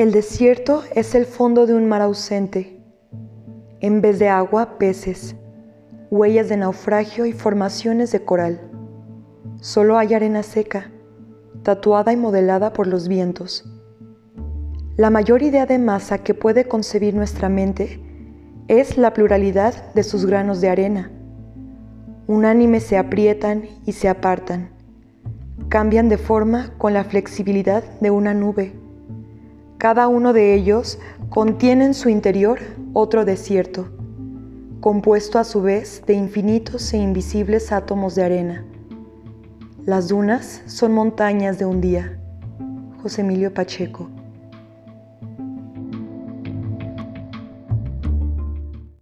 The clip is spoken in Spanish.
El desierto es el fondo de un mar ausente. En vez de agua, peces, huellas de naufragio y formaciones de coral. Solo hay arena seca, tatuada y modelada por los vientos. La mayor idea de masa que puede concebir nuestra mente es la pluralidad de sus granos de arena. Unánimes se aprietan y se apartan. Cambian de forma con la flexibilidad de una nube. Cada uno de ellos contiene en su interior otro desierto, compuesto a su vez de infinitos e invisibles átomos de arena. Las dunas son montañas de un día. José Emilio Pacheco